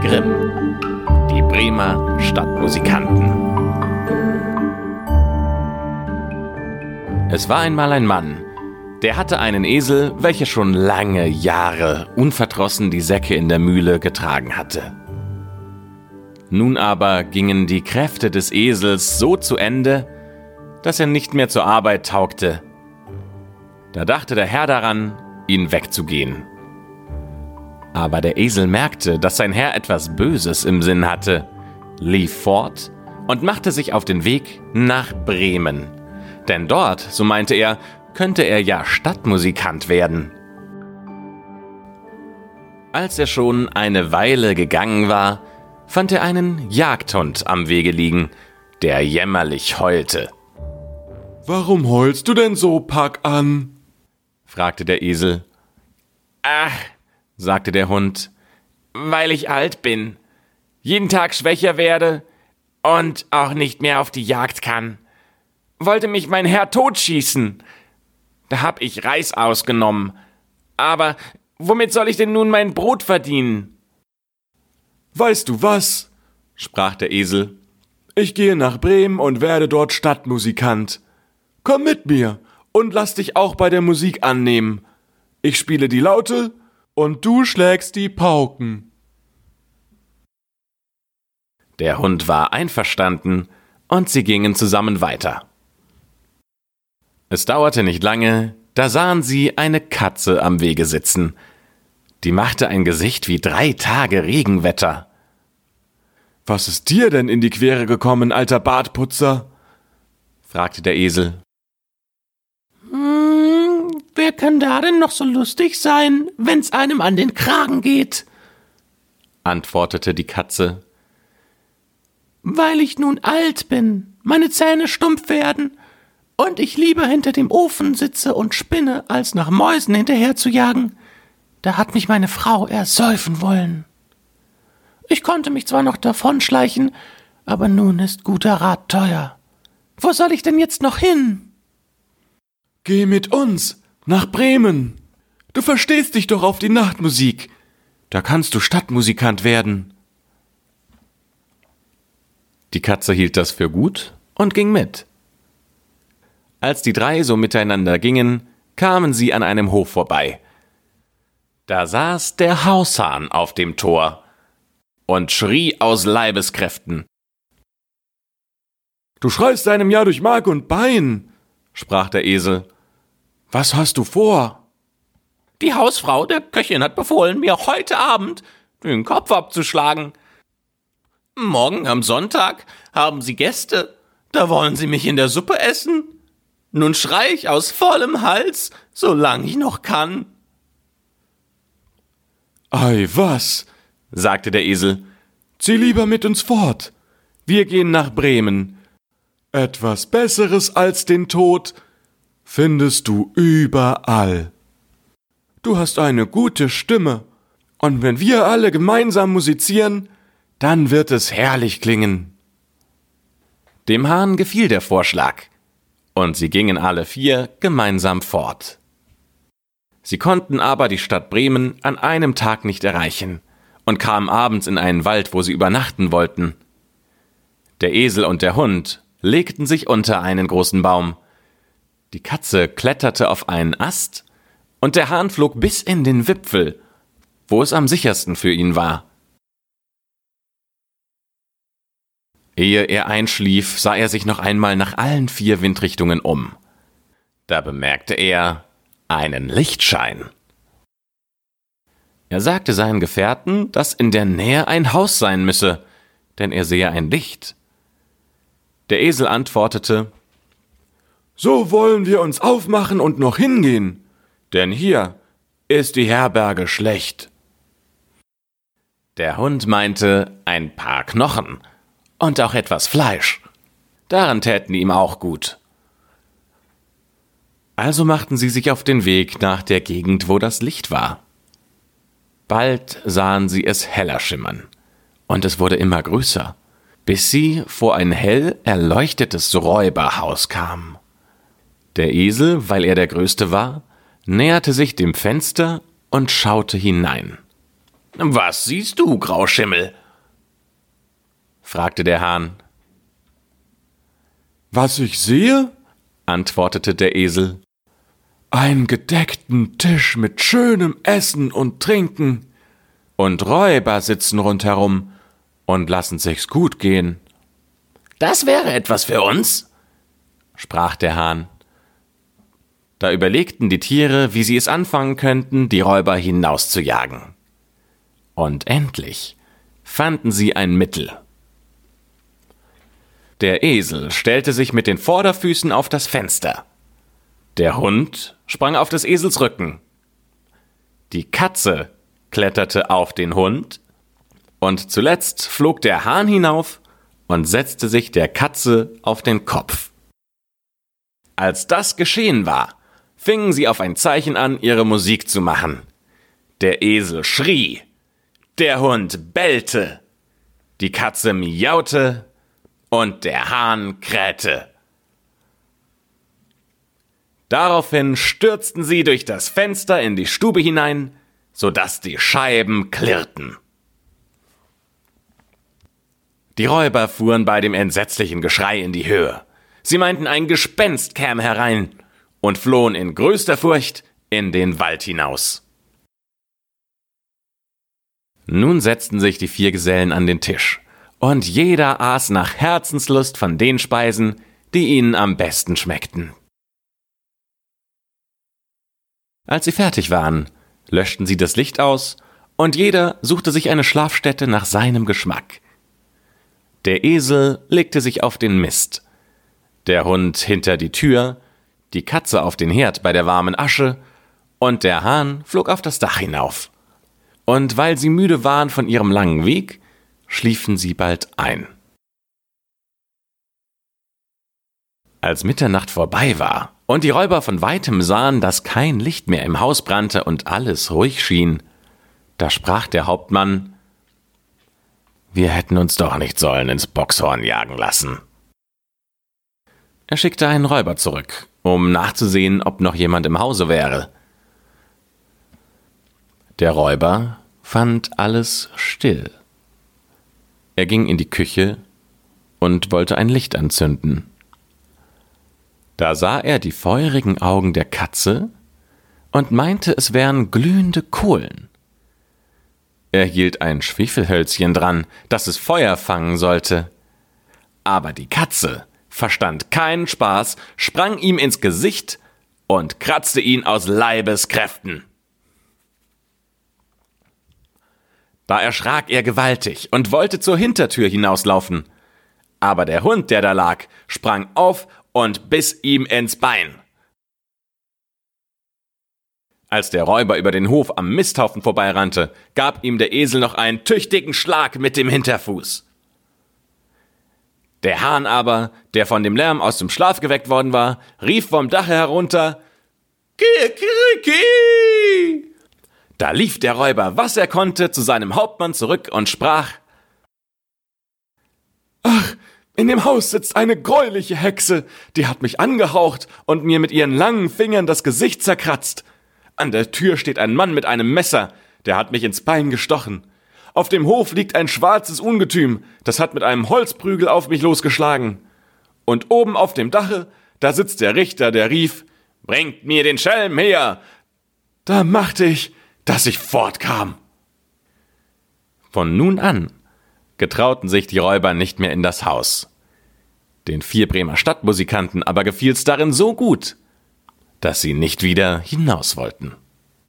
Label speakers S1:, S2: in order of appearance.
S1: Grimm. Die Bremer Stadtmusikanten. Es war einmal ein Mann, der hatte einen Esel, welcher schon lange Jahre unverdrossen die Säcke in der Mühle getragen hatte. Nun aber gingen die Kräfte des Esels so zu Ende, dass er nicht mehr zur Arbeit taugte. Da dachte der Herr daran, ihn wegzugehen. Aber der Esel merkte, dass sein Herr etwas Böses im Sinn hatte, lief fort und machte sich auf den Weg nach Bremen. Denn dort, so meinte er, könnte er ja Stadtmusikant werden. Als er schon eine Weile gegangen war, fand er einen Jagdhund am Wege liegen, der jämmerlich heulte.
S2: Warum heulst du denn so, Pack an?
S1: fragte der Esel.
S3: Ach, sagte der Hund, weil ich alt bin, jeden Tag schwächer werde und auch nicht mehr auf die Jagd kann. Wollte mich mein Herr totschießen. Da hab ich Reis ausgenommen. Aber womit soll ich denn nun mein Brot verdienen?
S2: Weißt du was? sprach der Esel. Ich gehe nach Bremen und werde dort Stadtmusikant. Komm mit mir und lass dich auch bei der Musik annehmen. Ich spiele die Laute und du schlägst die Pauken.
S1: Der Hund war einverstanden und sie gingen zusammen weiter. Es dauerte nicht lange, da sahen sie eine Katze am Wege sitzen. Die machte ein Gesicht wie drei Tage Regenwetter.
S2: Was ist dir denn in die Quere gekommen, alter Bartputzer? fragte der Esel.
S4: Kann da denn noch so lustig sein, wenn's einem an den Kragen geht?
S1: antwortete die Katze.
S4: Weil ich nun alt bin, meine Zähne stumpf werden und ich lieber hinter dem Ofen sitze und spinne, als nach Mäusen hinterher zu jagen, da hat mich meine Frau ersäufen wollen. Ich konnte mich zwar noch davonschleichen, aber nun ist guter Rat teuer. Wo soll ich denn jetzt noch hin?
S2: Geh mit uns nach Bremen. Du verstehst dich doch auf die Nachtmusik. Da kannst du Stadtmusikant werden.
S1: Die Katze hielt das für gut und ging mit. Als die drei so miteinander gingen, kamen sie an einem Hof vorbei. Da saß der Haushahn auf dem Tor und schrie aus Leibeskräften.
S2: Du schreist deinem Jahr durch Mark und Bein, sprach der Esel. Was hast du vor?
S3: Die Hausfrau der Köchin hat befohlen, mir heute Abend den Kopf abzuschlagen. Morgen am Sonntag haben sie Gäste, da wollen sie mich in der Suppe essen. Nun schrei ich aus vollem Hals, solang ich noch kann.
S2: Ei, was? sagte der Esel. Zieh lieber mit uns fort. Wir gehen nach Bremen. Etwas Besseres als den Tod findest du überall. Du hast eine gute Stimme, und wenn wir alle gemeinsam musizieren, dann wird es herrlich klingen.
S1: Dem Hahn gefiel der Vorschlag und sie gingen alle vier gemeinsam fort. Sie konnten aber die Stadt Bremen an einem Tag nicht erreichen und kamen abends in einen Wald, wo sie übernachten wollten. Der Esel und der Hund legten sich unter einen großen Baum. Die Katze kletterte auf einen Ast und der Hahn flog bis in den Wipfel, wo es am sichersten für ihn war. Ehe er einschlief, sah er sich noch einmal nach allen vier Windrichtungen um. Da bemerkte er einen Lichtschein. Er sagte seinen Gefährten, dass in der Nähe ein Haus sein müsse, denn er sehe ein Licht. Der Esel antwortete
S2: So wollen wir uns aufmachen und noch hingehen, denn hier ist die Herberge schlecht.
S1: Der Hund meinte ein paar Knochen, und auch etwas Fleisch. Daran täten ihm auch gut. Also machten sie sich auf den Weg nach der Gegend, wo das Licht war. Bald sahen sie es heller schimmern, und es wurde immer größer, bis sie vor ein hell erleuchtetes Räuberhaus kamen. Der Esel, weil er der Größte war, näherte sich dem Fenster und schaute hinein.
S3: Was siehst du, Grauschimmel? fragte der Hahn.
S2: Was ich sehe? antwortete der Esel. Einen gedeckten Tisch mit schönem Essen und Trinken. Und Räuber sitzen rundherum und lassen sich's gut gehen.
S3: Das wäre etwas für uns, sprach der Hahn.
S1: Da überlegten die Tiere, wie sie es anfangen könnten, die Räuber hinauszujagen. Und endlich fanden sie ein Mittel. Der Esel stellte sich mit den Vorderfüßen auf das Fenster. Der Hund sprang auf des Esels Rücken. Die Katze kletterte auf den Hund und zuletzt flog der Hahn hinauf und setzte sich der Katze auf den Kopf. Als das geschehen war, fingen sie auf ein Zeichen an, ihre Musik zu machen. Der Esel schrie, der Hund bellte, die Katze miaute und der Hahn krähte. Daraufhin stürzten sie durch das Fenster in die Stube hinein, so dass die Scheiben klirrten. Die Räuber fuhren bei dem entsetzlichen Geschrei in die Höhe. Sie meinten, ein Gespenst käme herein und flohen in größter Furcht in den Wald hinaus. Nun setzten sich die vier Gesellen an den Tisch und jeder aß nach Herzenslust von den Speisen, die ihnen am besten schmeckten. Als sie fertig waren, löschten sie das Licht aus, und jeder suchte sich eine Schlafstätte nach seinem Geschmack. Der Esel legte sich auf den Mist, der Hund hinter die Tür, die Katze auf den Herd bei der warmen Asche, und der Hahn flog auf das Dach hinauf. Und weil sie müde waren von ihrem langen Weg, schliefen sie bald ein. Als Mitternacht vorbei war und die Räuber von weitem sahen, dass kein Licht mehr im Haus brannte und alles ruhig schien, da sprach der Hauptmann Wir hätten uns doch nicht sollen ins Boxhorn jagen lassen. Er schickte einen Räuber zurück, um nachzusehen, ob noch jemand im Hause wäre. Der Räuber fand alles still. Er ging in die Küche und wollte ein Licht anzünden. Da sah er die feurigen Augen der Katze und meinte, es wären glühende Kohlen. Er hielt ein Schwefelhölzchen dran, das es Feuer fangen sollte. Aber die Katze verstand keinen Spaß, sprang ihm ins Gesicht und kratzte ihn aus Leibeskräften. Da erschrak er gewaltig und wollte zur Hintertür hinauslaufen. Aber der Hund, der da lag, sprang auf und biss ihm ins Bein. Als der Räuber über den Hof am Misthaufen vorbeirannte, gab ihm der Esel noch einen tüchtigen Schlag mit dem Hinterfuß. Der Hahn aber, der von dem Lärm aus dem Schlaf geweckt worden war, rief vom Dache herunter Kikiriki! Da lief der Räuber, was er konnte, zu seinem Hauptmann zurück und sprach
S2: Ach, in dem Haus sitzt eine greuliche Hexe, die hat mich angehaucht und mir mit ihren langen Fingern das Gesicht zerkratzt. An der Tür steht ein Mann mit einem Messer, der hat mich ins Bein gestochen. Auf dem Hof liegt ein schwarzes Ungetüm, das hat mit einem Holzprügel auf mich losgeschlagen. Und oben auf dem Dache, da sitzt der Richter, der rief, Bringt mir den Schelm her! Da machte ich, dass ich fortkam.
S1: Von nun an getrauten sich die Räuber nicht mehr in das Haus. Den vier Bremer Stadtmusikanten aber gefiel's darin so gut, dass sie nicht wieder hinaus wollten.